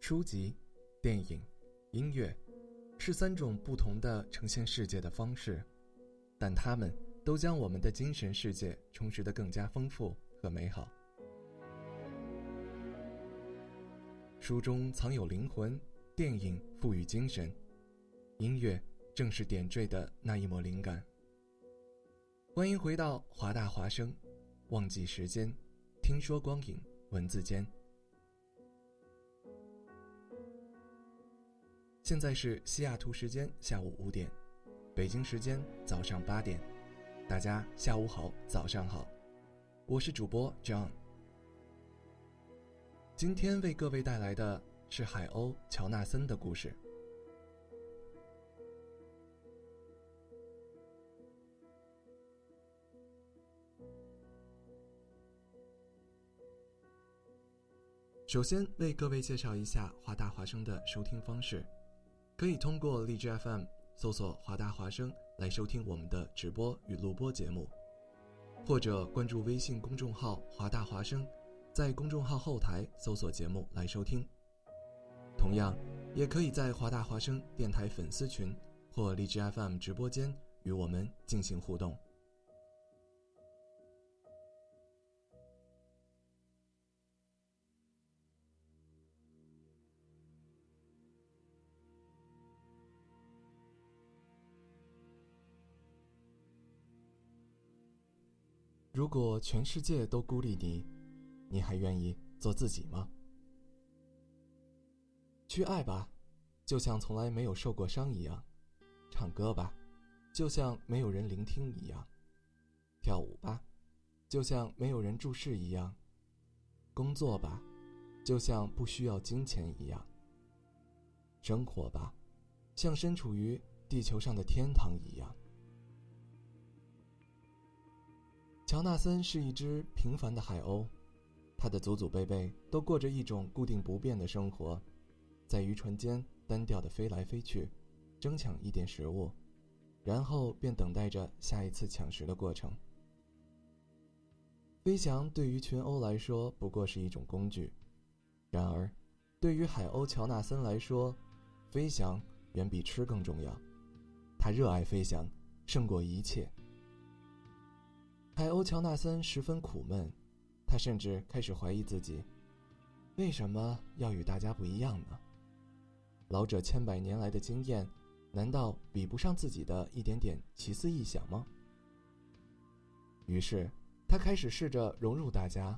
书籍、电影、音乐，是三种不同的呈现世界的方式，但它们都将我们的精神世界充实得更加丰富和美好。书中藏有灵魂，电影赋予精神，音乐正是点缀的那一抹灵感。欢迎回到华大华声，忘记时间，听说光影，文字间。现在是西雅图时间下午五点，北京时间早上八点，大家下午好，早上好，我是主播 John。今天为各位带来的是海鸥乔纳森的故事。首先为各位介绍一下华大华声的收听方式。可以通过荔枝 FM 搜索“华大华声”来收听我们的直播与录播节目，或者关注微信公众号“华大华声”，在公众号后台搜索节目来收听。同样，也可以在华大华声电台粉丝群或荔枝 FM 直播间与我们进行互动。如果全世界都孤立你，你还愿意做自己吗？去爱吧，就像从来没有受过伤一样；唱歌吧，就像没有人聆听一样；跳舞吧，就像没有人注视一样；工作吧，就像不需要金钱一样；生活吧，像身处于地球上的天堂一样。乔纳森是一只平凡的海鸥，他的祖祖辈辈都过着一种固定不变的生活，在渔船间单调的飞来飞去，争抢一点食物，然后便等待着下一次抢食的过程。飞翔对于群鸥来说不过是一种工具，然而，对于海鸥乔纳森来说，飞翔远比吃更重要。他热爱飞翔，胜过一切。海鸥乔纳森十分苦闷，他甚至开始怀疑自己：为什么要与大家不一样呢？老者千百年来的经验，难道比不上自己的一点点奇思异想吗？于是，他开始试着融入大家，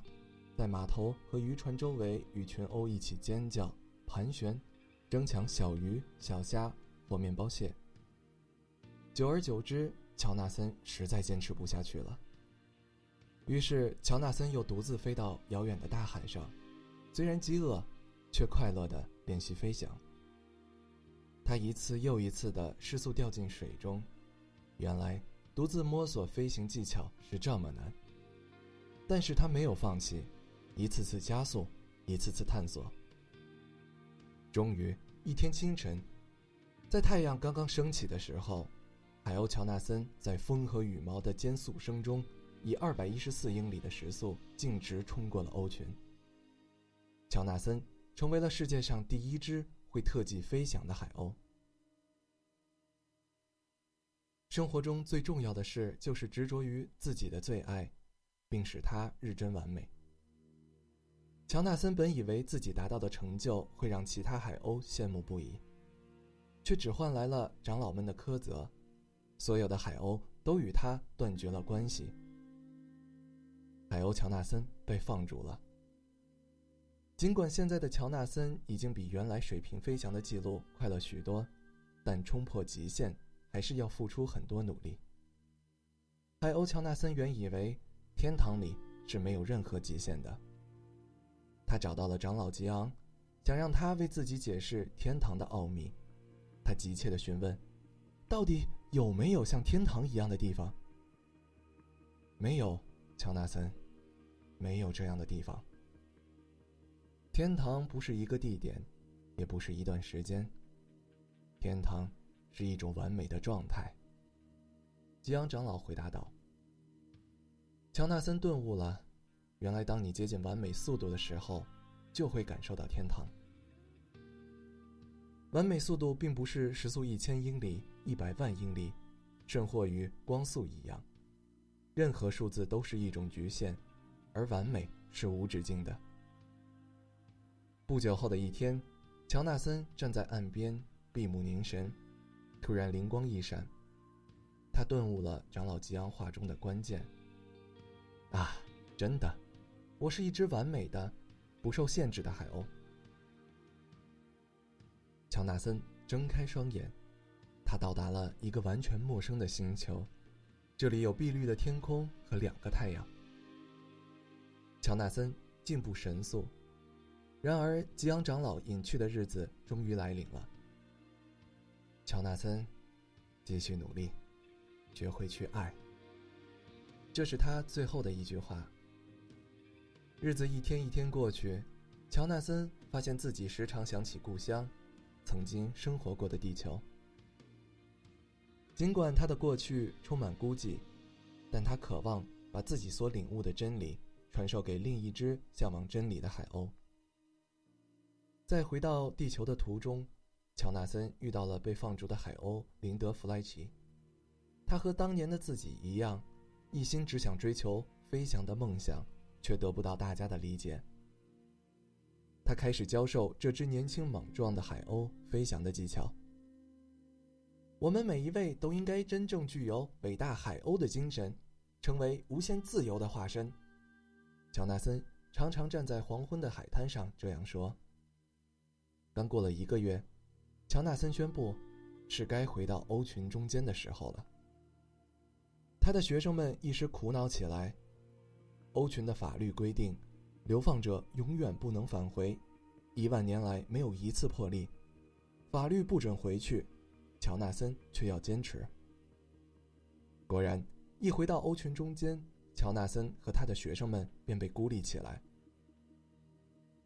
在码头和渔船周围与群鸥一起尖叫、盘旋，争抢小鱼、小虾或面包屑。久而久之，乔纳森实在坚持不下去了。于是，乔纳森又独自飞到遥远的大海上，虽然饥饿，却快乐地练习飞翔。他一次又一次地失速掉进水中，原来独自摸索飞行技巧是这么难。但是他没有放弃，一次次加速，一次次探索。终于，一天清晨，在太阳刚刚升起的时候，海鸥乔纳森在风和羽毛的尖速声中。以二百一十四英里的时速径直冲过了鸥群。乔纳森成为了世界上第一只会特技飞翔的海鸥。生活中最重要的事就是执着于自己的最爱，并使它日臻完美。乔纳森本以为自己达到的成就会让其他海鸥羡慕不已，却只换来了长老们的苛责。所有的海鸥都与他断绝了关系。海鸥乔纳森被放逐了。尽管现在的乔纳森已经比原来水平飞翔的记录快了许多，但冲破极限。还是要付出很多努力。海鸥乔纳森原以为天堂里是没有任何极限的。他找到了长老吉昂，想让他为自己解释天堂的奥秘。他急切地询问：“到底有没有像天堂一样的地方？”“没有，乔纳森，没有这样的地方。天堂不是一个地点，也不是一段时间。天堂。”是一种完美的状态。吉昂长老回答道。乔纳森顿悟了，原来当你接近完美速度的时候，就会感受到天堂。完美速度并不是时速一千英里、一百万英里，甚或于光速一样，任何数字都是一种局限，而完美是无止境的。不久后的一天，乔纳森站在岸边，闭目凝神。突然灵光一闪，他顿悟了长老吉昂话中的关键。啊，真的，我是一只完美的、不受限制的海鸥。乔纳森睁开双眼，他到达了一个完全陌生的星球，这里有碧绿的天空和两个太阳。乔纳森进步神速，然而吉昂长老隐去的日子终于来临了。乔纳森，继续努力，学会去爱。这是他最后的一句话。日子一天一天过去，乔纳森发现自己时常想起故乡，曾经生活过的地球。尽管他的过去充满孤寂，但他渴望把自己所领悟的真理传授给另一只向往真理的海鸥。在回到地球的途中。乔纳森遇到了被放逐的海鸥林德弗莱奇，他和当年的自己一样，一心只想追求飞翔的梦想，却得不到大家的理解。他开始教授这只年轻莽撞的海鸥飞翔的技巧。我们每一位都应该真正具有伟大海鸥的精神，成为无限自由的化身。乔纳森常常站在黄昏的海滩上这样说。刚过了一个月。乔纳森宣布，是该回到欧群中间的时候了。他的学生们一时苦恼起来。欧群的法律规定，流放者永远不能返回，一万年来没有一次破例，法律不准回去。乔纳森却要坚持。果然，一回到欧群中间，乔纳森和他的学生们便被孤立起来。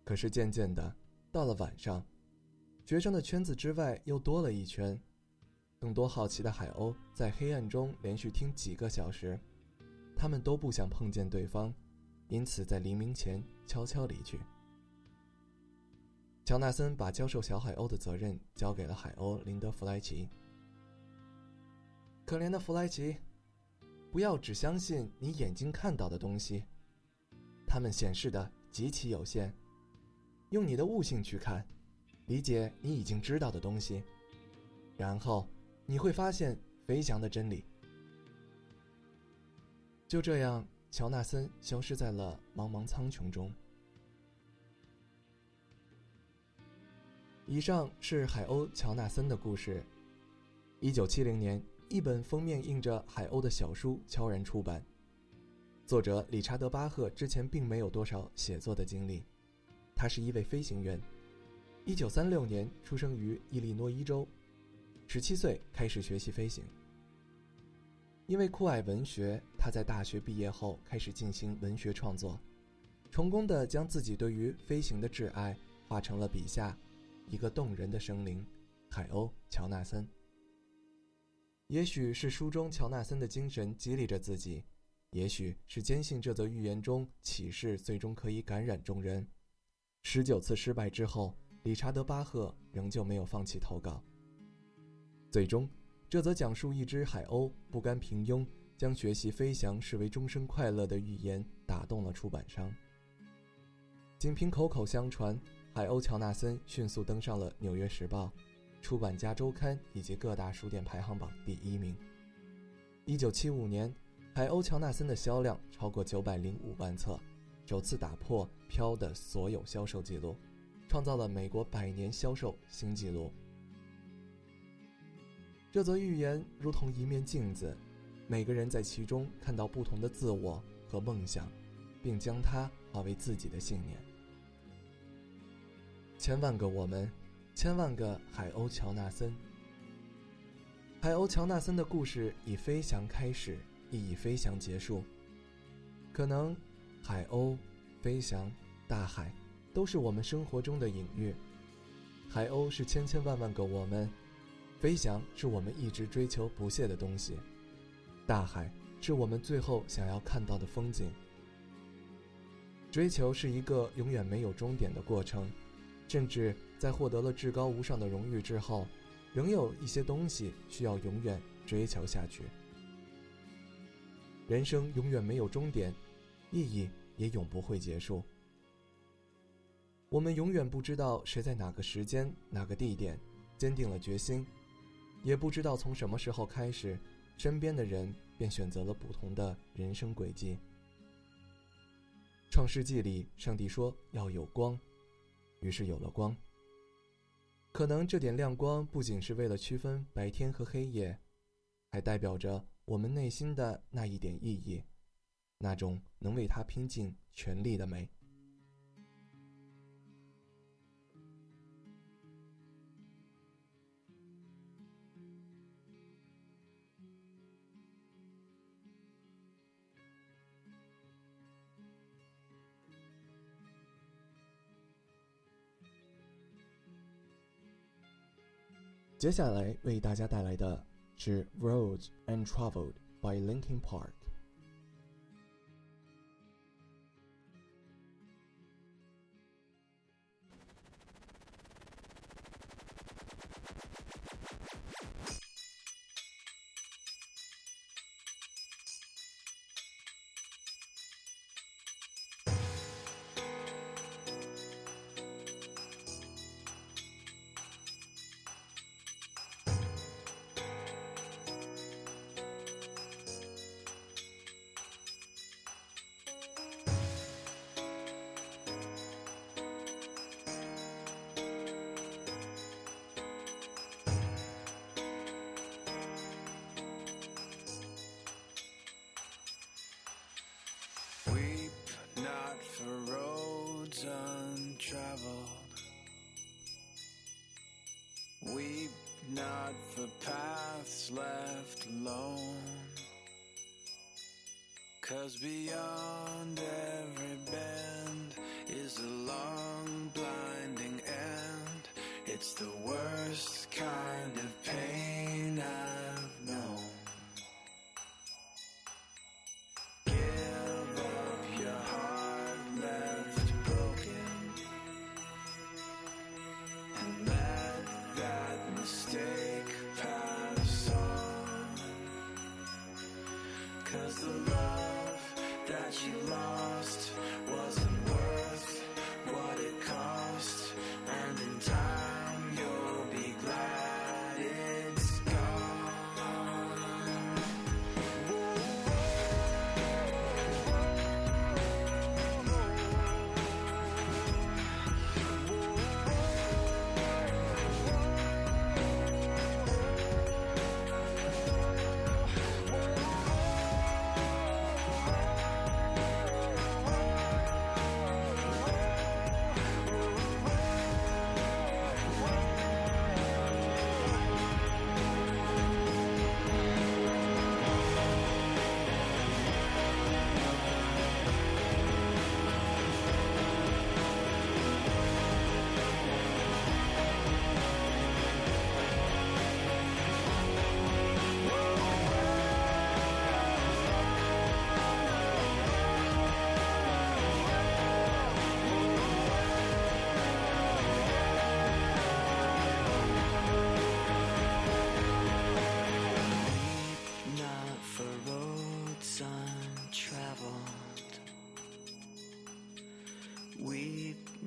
可是渐渐的，到了晚上。学生的圈子之外又多了一圈，更多好奇的海鸥在黑暗中连续听几个小时，他们都不想碰见对方，因此在黎明前悄悄离去。乔纳森把教授小海鸥的责任交给了海鸥林德弗莱奇。可怜的弗莱奇，不要只相信你眼睛看到的东西，它们显示的极其有限，用你的悟性去看。理解你已经知道的东西，然后你会发现飞翔的真理。就这样，乔纳森消失在了茫茫苍穹中。以上是海鸥乔纳森的故事。一九七零年，一本封面印着海鸥的小书悄然出版。作者理查德·巴赫之前并没有多少写作的经历，他是一位飞行员。一九三六年出生于伊利诺伊州，十七岁开始学习飞行。因为酷爱文学，他在大学毕业后开始进行文学创作，成功的将自己对于飞行的挚爱画成了笔下一个动人的生灵——海鸥乔纳森。也许是书中乔纳森的精神激励着自己，也许是坚信这则寓言中启示最终可以感染众人。十九次失败之后。理查德·巴赫仍旧没有放弃投稿。最终，这则讲述一只海鸥不甘平庸，将学习飞翔视为终身快乐的寓言打动了出版商。仅凭口口相传，海鸥乔纳森迅速登上了《纽约时报》、《出版家周刊》以及各大书店排行榜第一名。一九七五年，海鸥乔纳森的销量超过九百零五万册，首次打破《飘》的所有销售记录，创造了美国百年销售新纪录。这则寓言如同一面镜子，每个人在其中看到不同的自我和梦想，并将它化为自己的信念。千万个我们，千万个海鸥乔纳森。海鸥乔纳森的故事以飞翔开始，亦以飞翔结束。可能，海鸥、飞翔、大海，都是我们生活中的隐喻。海鸥是千千万万个我们。飞翔是我们一直追求不懈的东西，大海是我们最后想要看到的风景。追求是一个永远没有终点的过程，甚至在获得了至高无上的荣誉之后，仍有一些东西需要永远追求下去。人生永远没有终点，意义也永不会结束。我们永远不知道谁在哪个时间、哪个地点，坚定了决心。也不知道从什么时候开始，身边的人便选择了不同的人生轨迹。创世纪里，上帝说要有光，于是有了光。可能这点亮光不仅是为了区分白天和黑夜，还代表着我们内心的那一点意义，那种能为他拼尽全力的美。接下来为大家带来的是《Roads Untraveled》by Linkin Park。 Left alone. Cause beyond every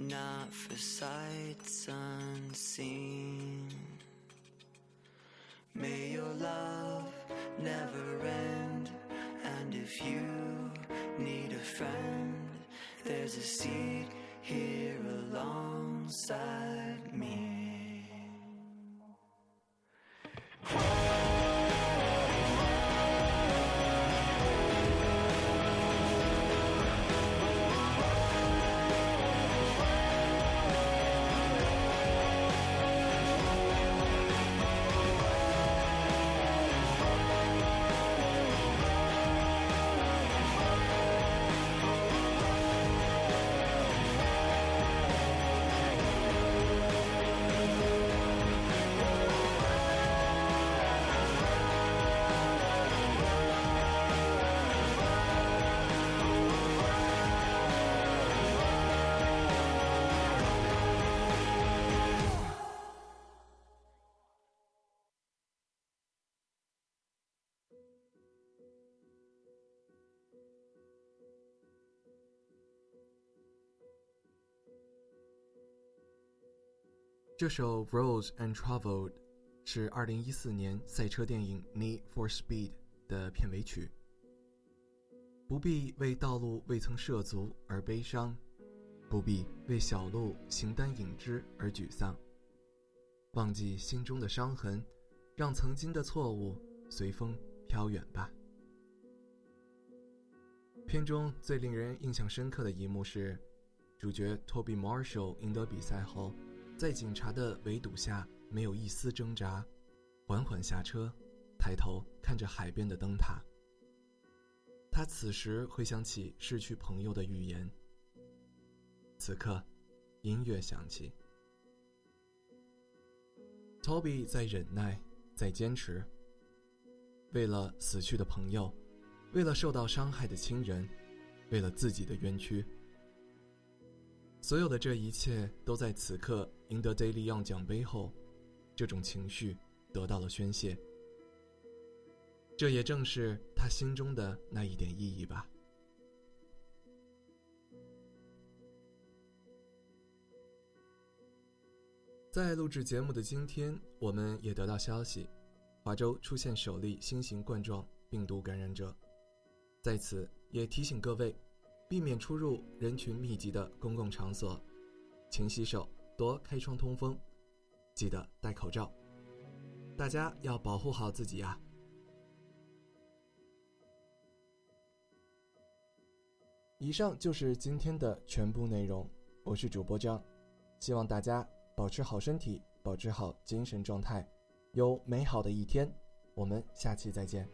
not for sights unseen. May your love never end, and if you need a friend, there's a seat here alongside me.《这首《Rose and Traveled》是2014年赛车电影《Need for Speed》的片尾曲。不必为道路未曾涉足而悲伤，不必为小路形单影只而沮丧。忘记心中的伤痕，让曾经的错误随风飘远吧。片中最令人印象深刻的一幕是，主角 Toby Marshall 赢得比赛后，在警察的围堵下没有一丝挣扎，缓缓下车，抬头看着海边的灯塔。他此时回想起失去朋友的预言。此刻，音乐响起，Toby 在忍耐，在坚持，为了死去的朋友。为了受到伤害的亲人，为了自己的冤屈，所有的这一切都在此刻赢得 Daily Young 奖杯后，这种情绪得到了宣泄。这也正是他心中的那一点意义吧。在录制节目的今天，我们也得到消息，华州出现首例新型冠状病毒感染者。在此也提醒各位，避免出入人群密集的公共场所，勤洗手，多开窗通风，记得戴口罩。大家要保护好自己啊！以上就是今天的全部内容，我是主播张，希望大家保持好身体，保持好精神状态，有美好的一天。我们下期再见。